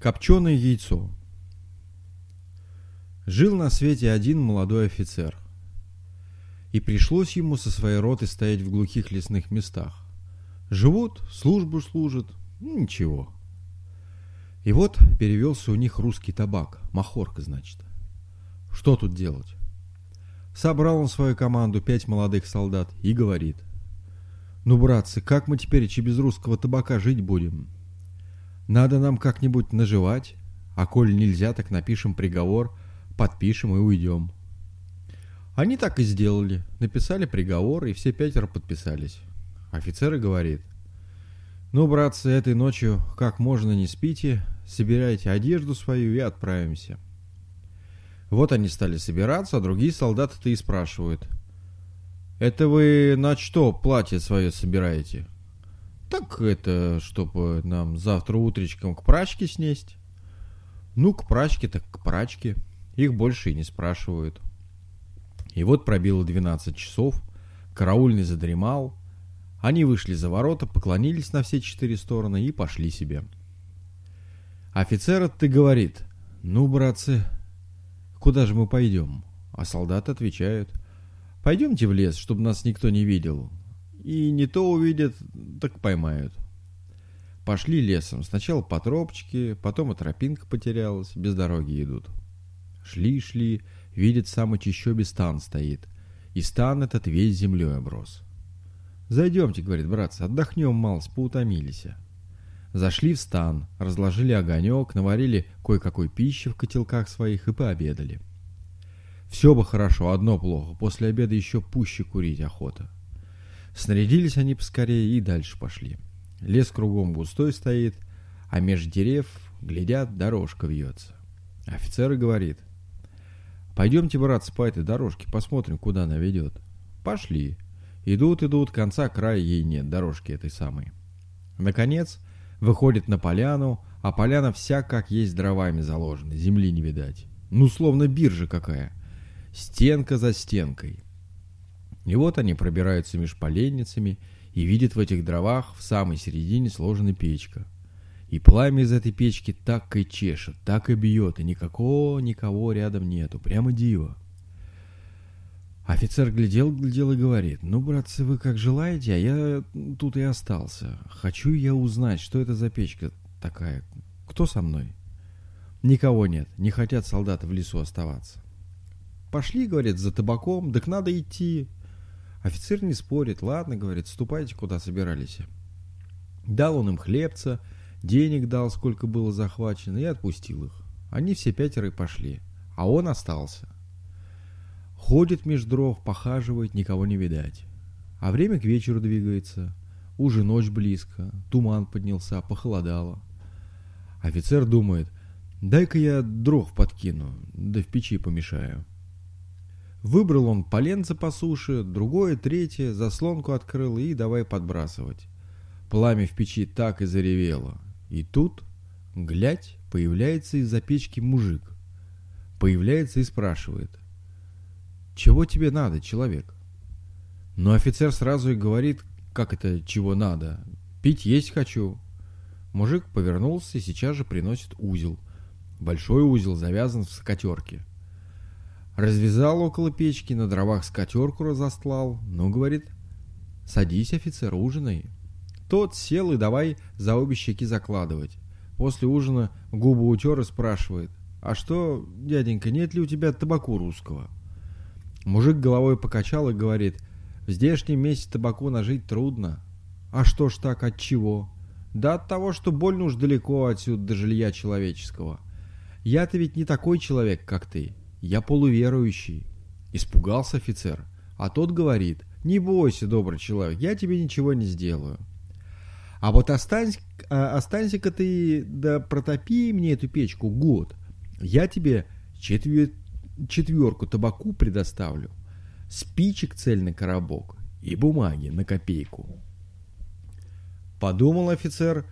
Копченое яйцо. Жил на свете один молодой офицер. И пришлось ему со своей ротой стоять в глухих лесных местах. Живут, службу служат, ну, ничего. И вот перевелся у них русский табак, махорка, значит. Что тут делать? Собрал он свою команду, пять молодых солдат, и говорит. Ну, братцы, как мы теперь и без русского табака жить будем? Надо нам как-нибудь наживать, а коль нельзя, так напишем приговор, подпишем и уйдем. Они так и сделали, написали приговор, и все пятеро подписались. Офицер и говорит, ну, братцы, этой ночью как можно не спите, собирайте одежду свою и отправимся. Вот они стали собираться, а другие солдаты-то и спрашивают. «Это вы на что платье свое собираете?» Так это, чтобы нам завтра утречком к прачке снесть. Ну, к прачке так к прачке. Их больше и не спрашивают. И вот пробило 12 часов, караульный задремал. Они вышли за ворота, поклонились на все четыре стороны и пошли себе. Офицер ты говорит, ну, братцы, куда же мы пойдем? А солдаты отвечают, пойдемте в лес, чтобы нас никто не видел. И не то увидят, так поймают. Пошли лесом. Сначала по тропочке, потом и тропинка потерялась, без дороги идут. Шли-шли, видят, самый чищобе стан стоит. И стан этот весь землей оброс. «Зайдемте, — говорит братцы, — отдохнем малость, поутомились». Зашли в стан, разложили огонек, наварили кое-какой пищи в котелках своих и пообедали. Все бы хорошо, одно плохо, после обеда еще пуще курить охота. Снарядились они поскорее и дальше пошли. Лес кругом густой стоит, а меж дерев, глядят, дорожка вьется. Офицер и говорит, «Пойдемте, братцы, по этой дорожке, посмотрим, куда она ведет». Пошли. Идут, идут, конца края ей нет, дорожки этой самой. Наконец, выходит на поляну, а поляна вся как есть дровами заложена, земли не видать. Ну, словно биржа какая. Стенка за стенкой. И вот они пробираются меж поленницами и видят в этих дровах в самой середине сложена печка. И пламя из этой печки так и чешет, так и бьет, и никакого никого рядом нету, прямо диво. Офицер глядел, глядел и говорит, ну, братцы, вы как желаете, а я тут и остался. Хочу я узнать, что это за печка такая, кто со мной? Никого нет, не хотят солдаты в лесу оставаться. Пошли, говорит, за табаком, так надо идти. Офицер не спорит, ладно, говорит, ступайте, куда собирались. Дал он им хлебца, денег дал, сколько было захвачено, и отпустил их. Они все пятеро и пошли, а он остался. Ходит меж дров, похаживает, никого не видать. А время к вечеру двигается. Уже ночь близко, туман поднялся, похолодало. Офицер думает, дай-ка я дров подкину, да в печи помешаю. Выбрал он поленце по суше, другое, третье, заслонку открыл и давай подбрасывать. Пламя в печи так и заревело. И тут, глядь, появляется из-за печки мужик. Появляется и спрашивает. «Чего тебе надо, человек?» Но офицер сразу и говорит, как это «чего надо?» «Пить есть хочу». Мужик повернулся и сейчас же приносит узел. Большой узел завязан в скатерке. Развязал около печки, на дровах скатерку разостлал. Ну, говорит, садись, офицер, ужинай. Тот сел и давай за обе щеки закладывать. После ужина губы утер и спрашивает, а что, дяденька, нет ли у тебя табаку русского? Мужик головой покачал и говорит, в здешнем месте табаку нажить трудно. А что ж так, от чего? Да от того, что больно уж далеко отсюда до жилья человеческого. Я-то ведь не такой человек, как ты. Я полуверующий. Испугался офицер. А тот говорит, не бойся, добрый человек, я тебе ничего не сделаю. А вот останься, а, останься-ка ты, да протопи мне эту печку год. Я тебе четвер... четверку табаку предоставлю, спичек цельный коробок и бумаги на копейку. Подумал офицер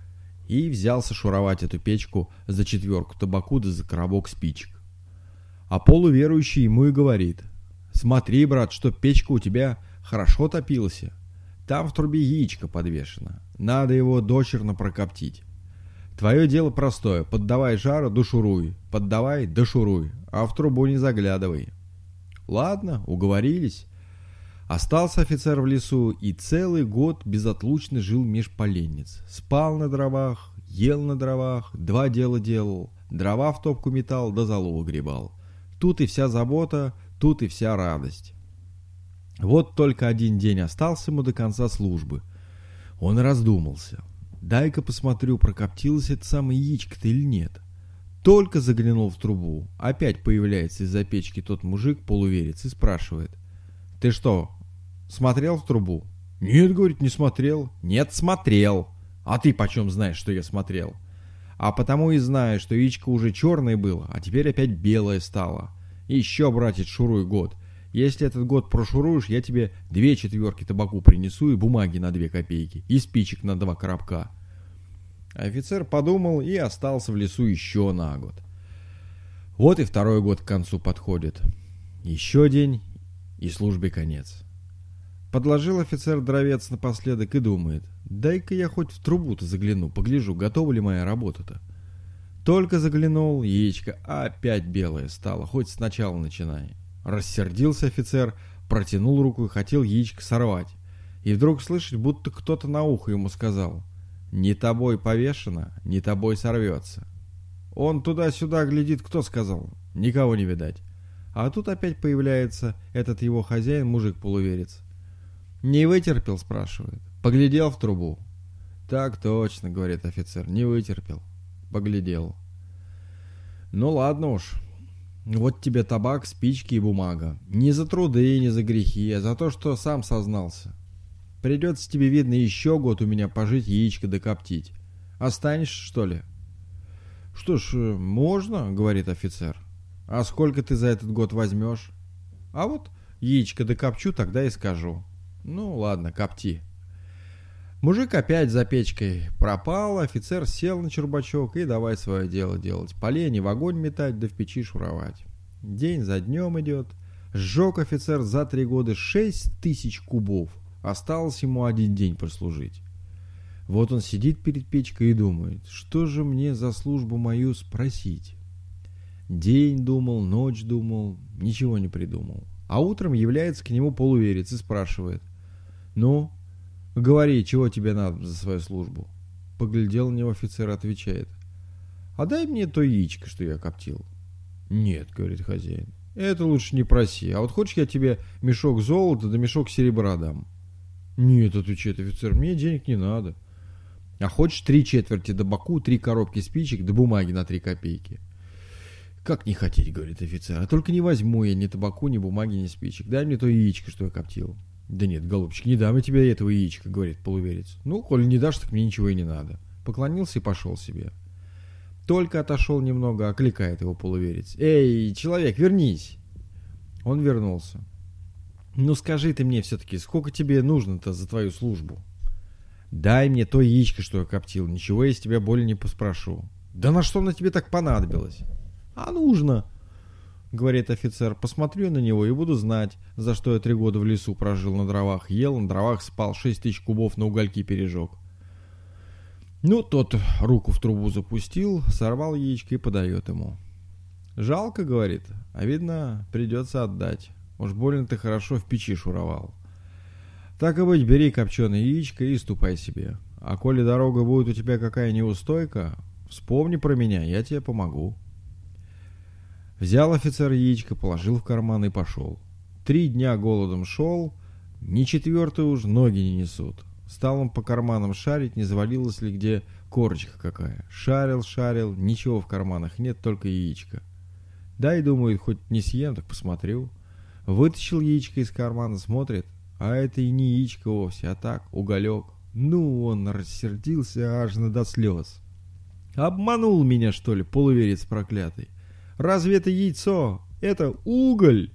и взялся шуровать эту печку за четверку табаку да за коробок спичек. А полуверующий ему и говорит, «Смотри, брат, что печка у тебя хорошо топилась. Там в трубе яичко подвешено. Надо его дочерно прокоптить. Твое дело простое. Поддавай жару, душуруй. Поддавай, дошуруй. А в трубу не заглядывай. Ладно, уговорились. Остался офицер в лесу и целый год безотлучно жил меж поленниц. Спал на дровах, ел на дровах, два дела делал. Дрова в топку метал, да залу гребал. Тут и вся забота, тут и вся радость. Вот только один день остался ему до конца службы. Он раздумался. Дай-ка посмотрю, прокоптилось это самое яичко-то или нет. Только заглянул в трубу. Опять появляется из-за печки тот мужик, полуверец, и спрашивает. «Ты что, смотрел в трубу?» «Нет, — говорит, — не смотрел». «Нет, смотрел. А ты почем знаешь, что я смотрел?» «А потому и знаю, что яичко уже черное было, а теперь опять белое стало. Еще, братец, шуруй год. Если этот год прошуруешь, я тебе две четверки табаку принесу и бумаги на две копейки, и спичек на два коробка. Офицер подумал и остался в лесу еще на год. Вот и второй год к концу подходит. Еще день, и службе конец. Подложил офицер дровец напоследок и думает, дай-ка я хоть в трубу-то загляну, погляжу, готова ли моя работа-то. Только заглянул, яичко опять белое стало, хоть сначала начинай. Рассердился офицер, протянул руку и хотел яичко сорвать. И вдруг слышать, будто кто-то на ухо ему сказал «Не тобой повешено, не тобой сорвется». Он туда-сюда глядит, кто сказал? Никого не видать. А тут опять появляется этот его хозяин, мужик-полуверец. «Не вытерпел?» – спрашивает. «Поглядел в трубу?» «Так точно», – говорит офицер, – «не вытерпел». Поглядел. «Ну ладно уж, вот тебе табак, спички и бумага. Не за труды, не за грехи, а за то, что сам сознался. Придется тебе, видно, еще год у меня пожить, яичко докоптить. Останешься, что ли? Что ж, можно, говорит офицер. А сколько ты за этот год возьмешь? А вот яичко докопчу, тогда и скажу. Ну, ладно, копти. Мужик опять за печкой пропал, офицер сел на чербачок и давай свое дело делать. Полени в огонь метать, да в печи шуровать. День за днем идет. Сжег офицер за три года шесть тысяч кубов. Осталось ему один день прослужить. Вот он сидит перед печкой и думает, что же мне за службу мою спросить. День думал, ночь думал, ничего не придумал. А утром является к нему полуверец и спрашивает, «Ну, Говори, чего тебе надо за свою службу? Поглядел на него офицер, отвечает. А дай мне то яичко, что я коптил. Нет, говорит хозяин. Это лучше не проси. А вот хочешь я тебе мешок золота да мешок серебра дам? Нет, отвечает офицер, мне денег не надо. А хочешь три четверти до боку, три коробки спичек да бумаги на три копейки? Как не хотеть, говорит офицер, а только не возьму я ни табаку, ни бумаги, ни спичек. Дай мне то яичко, что я коптил. «Да нет, голубчик, не дам я тебе этого яичка», — говорит полуверец. «Ну, коль не дашь, так мне ничего и не надо». Поклонился и пошел себе. Только отошел немного, окликает его полуверец. «Эй, человек, вернись!» Он вернулся. «Ну скажи ты мне все-таки, сколько тебе нужно-то за твою службу?» «Дай мне то яичко, что я коптил, ничего я с тебя более не поспрошу». «Да на что на тебе так понадобилось?» «А нужно!» Говорит офицер, посмотрю на него и буду знать, за что я три года в лесу прожил на дровах, ел, на дровах спал, шесть тысяч кубов на угольки пережег. Ну, тот руку в трубу запустил, сорвал яичко и подает ему. «Жалко, — говорит, — а видно, придется отдать. Уж больно ты хорошо в печи шуровал. Так и быть, бери копченое яичко и ступай себе. А коли дорога будет у тебя какая неустойка, вспомни про меня, я тебе помогу». Взял офицер яичко, положил в карман и пошел. Три дня голодом шел, ни четвертый уж ноги не несут. Стал он по карманам шарить, не завалилась ли где корочка какая. Шарил, шарил, ничего в карманах нет, только яичко. Дай, думает, хоть не съем, так посмотрю. Вытащил яичко из кармана, смотрит, а это и не яичко вовсе, а так, уголек. Ну, он рассердился аж на до слез. Обманул меня, что ли, полуверец проклятый. Разве это яйцо? Это уголь!»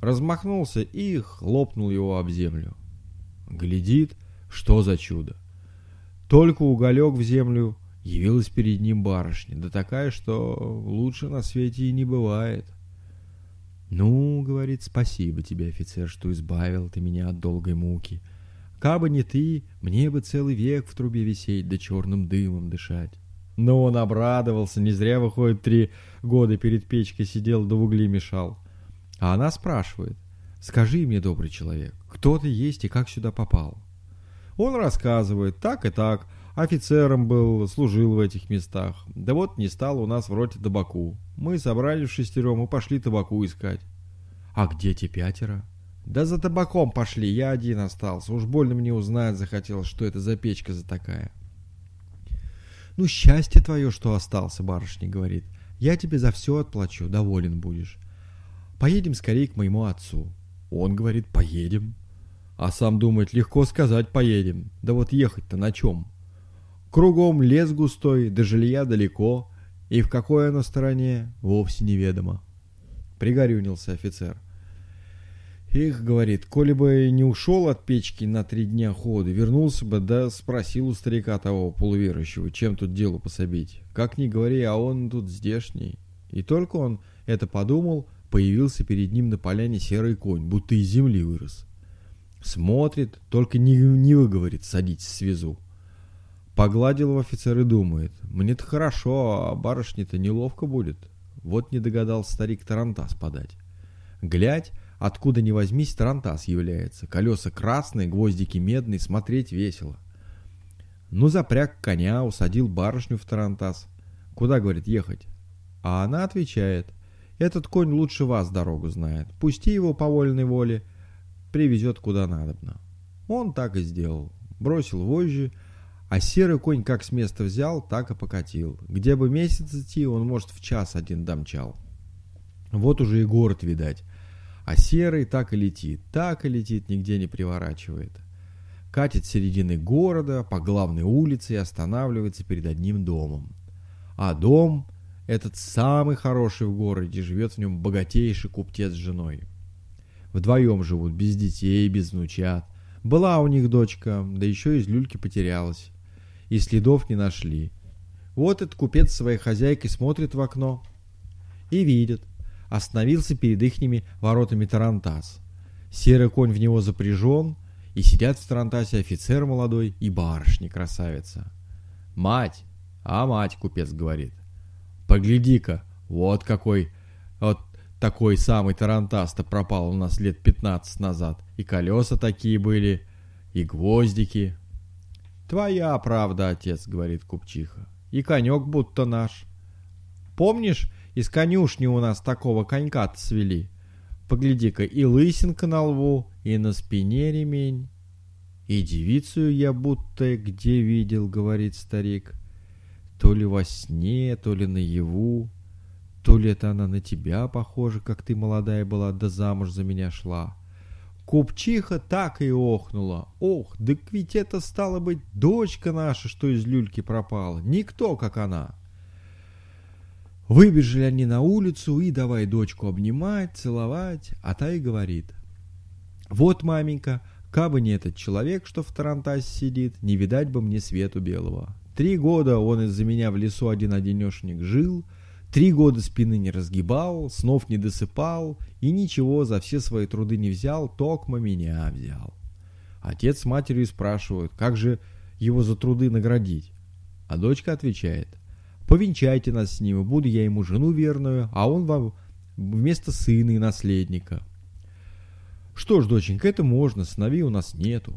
Размахнулся и хлопнул его об землю. Глядит, что за чудо. Только уголек в землю явилась перед ним барышня, да такая, что лучше на свете и не бывает. «Ну, — говорит, — спасибо тебе, офицер, что избавил ты меня от долгой муки. Кабы не ты, мне бы целый век в трубе висеть да черным дымом дышать. Но он обрадовался, не зря, выходит, три года перед печкой сидел, да в угли мешал. А она спрашивает, скажи мне, добрый человек, кто ты есть и как сюда попал? Он рассказывает, так и так, офицером был, служил в этих местах. Да вот не стало у нас в роте табаку. Мы собрались в шестером и пошли табаку искать. А где те пятеро? Да за табаком пошли, я один остался. Уж больно мне узнать захотелось, что это за печка за такая. Ну, счастье твое, что остался, барышня говорит. Я тебе за все отплачу, доволен будешь. Поедем скорее к моему отцу. Он говорит, поедем. А сам думает, легко сказать, поедем. Да вот ехать-то на чем? Кругом лес густой, до жилья далеко, и в какой оно стороне, вовсе неведомо. Пригорюнился офицер. Их, говорит, коли бы не ушел от печки на три дня хода, вернулся бы, да спросил у старика того полуверующего, чем тут делу пособить. Как ни говори, а он тут здешний. И только он это подумал, появился перед ним на поляне серый конь, будто из земли вырос. Смотрит, только не, не выговорит, садитесь, связу. Погладил в офицер и думает, мне-то хорошо, а барышне-то неловко будет. Вот не догадался старик Тарантас подать. Глядь, откуда ни возьмись, Тарантас является. Колеса красные, гвоздики медные, смотреть весело. Ну, запряг коня, усадил барышню в Тарантас. Куда, говорит, ехать? А она отвечает, этот конь лучше вас дорогу знает. Пусти его по вольной воле, привезет куда надобно. Он так и сделал. Бросил вожжи, а серый конь как с места взял, так и покатил. Где бы месяц идти, он, может, в час один домчал. Вот уже и город, видать. А серый так и летит, так и летит, нигде не приворачивает. Катит с середины города, по главной улице и останавливается перед одним домом. А дом, этот самый хороший в городе, живет в нем богатейший куптец с женой. Вдвоем живут, без детей, без внучат. Была у них дочка, да еще из люльки потерялась и следов не нашли. Вот этот купец своей хозяйкой смотрит в окно и видит. Остановился перед ихними воротами Тарантас. Серый конь в него запряжен, и сидят в Тарантасе офицер молодой и барышня-красавица. «Мать! А мать!» — купец говорит. «Погляди-ка, вот какой, вот такой самый Тарантас-то пропал у нас лет пятнадцать назад. И колеса такие были, и гвоздики, «Твоя правда, отец», — говорит купчиха. «И конек будто наш. Помнишь, из конюшни у нас такого конька-то свели? Погляди-ка, и лысинка на лбу, и на спине ремень». «И девицу я будто где видел», — говорит старик. «То ли во сне, то ли наяву, то ли это она на тебя похожа, как ты молодая была, да замуж за меня шла». Купчиха так и охнула. Ох, да ведь это стало быть дочка наша, что из люльки пропала. Никто, как она. Выбежали они на улицу и давай дочку обнимать, целовать, а та и говорит. Вот, маменька, кабы не этот человек, что в Тарантасе сидит, не видать бы мне свету белого. Три года он из-за меня в лесу один-одинешник жил — Три года спины не разгибал, снов не досыпал и ничего за все свои труды не взял, токмо меня взял. Отец с матерью спрашивают, как же его за труды наградить. А дочка отвечает, повенчайте нас с ним, буду я ему жену верную, а он вам вместо сына и наследника. Что ж, доченька, это можно, сыновей у нас нету.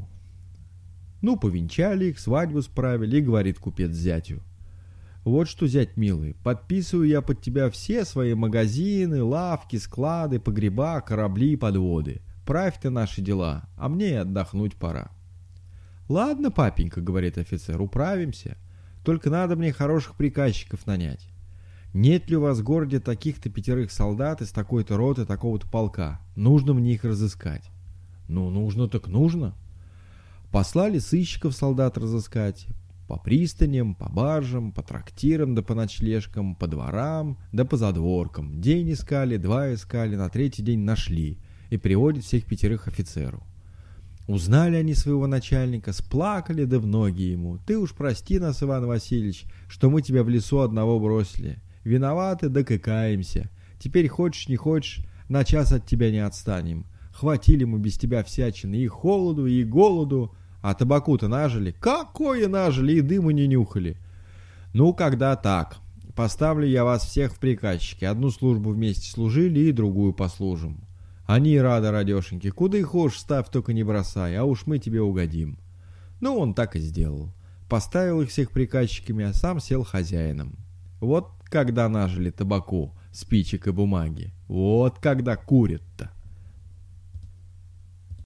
Ну, повенчали их, свадьбу справили, и говорит купец зятю – вот что, зять милый, подписываю я под тебя все свои магазины, лавки, склады, погреба, корабли и подводы. Правь ты наши дела, а мне и отдохнуть пора. Ладно, папенька, говорит офицер, управимся. Только надо мне хороших приказчиков нанять. Нет ли у вас в городе таких-то пятерых солдат из такой-то роты, такого-то полка? Нужно мне их разыскать. Ну, нужно так нужно. Послали сыщиков солдат разыскать, по пристаням, по баржам, по трактирам да по ночлежкам, по дворам да по задворкам. День искали, два искали, на третий день нашли и приводят всех пятерых офицеру. Узнали они своего начальника, сплакали да в ноги ему. «Ты уж прости нас, Иван Васильевич, что мы тебя в лесу одного бросили. Виноваты да каемся. Теперь хочешь не хочешь, на час от тебя не отстанем. Хватили мы без тебя всячины и холоду, и голоду, а табаку-то нажили? Какое нажили, и дыма не нюхали. Ну, когда так. Поставлю я вас всех в приказчики. Одну службу вместе служили и другую послужим. Они рады, радешеньки. Куда и хочешь, ставь, только не бросай, а уж мы тебе угодим. Ну, он так и сделал. Поставил их всех приказчиками, а сам сел хозяином. Вот когда нажили табаку, спичек и бумаги. Вот когда курят-то.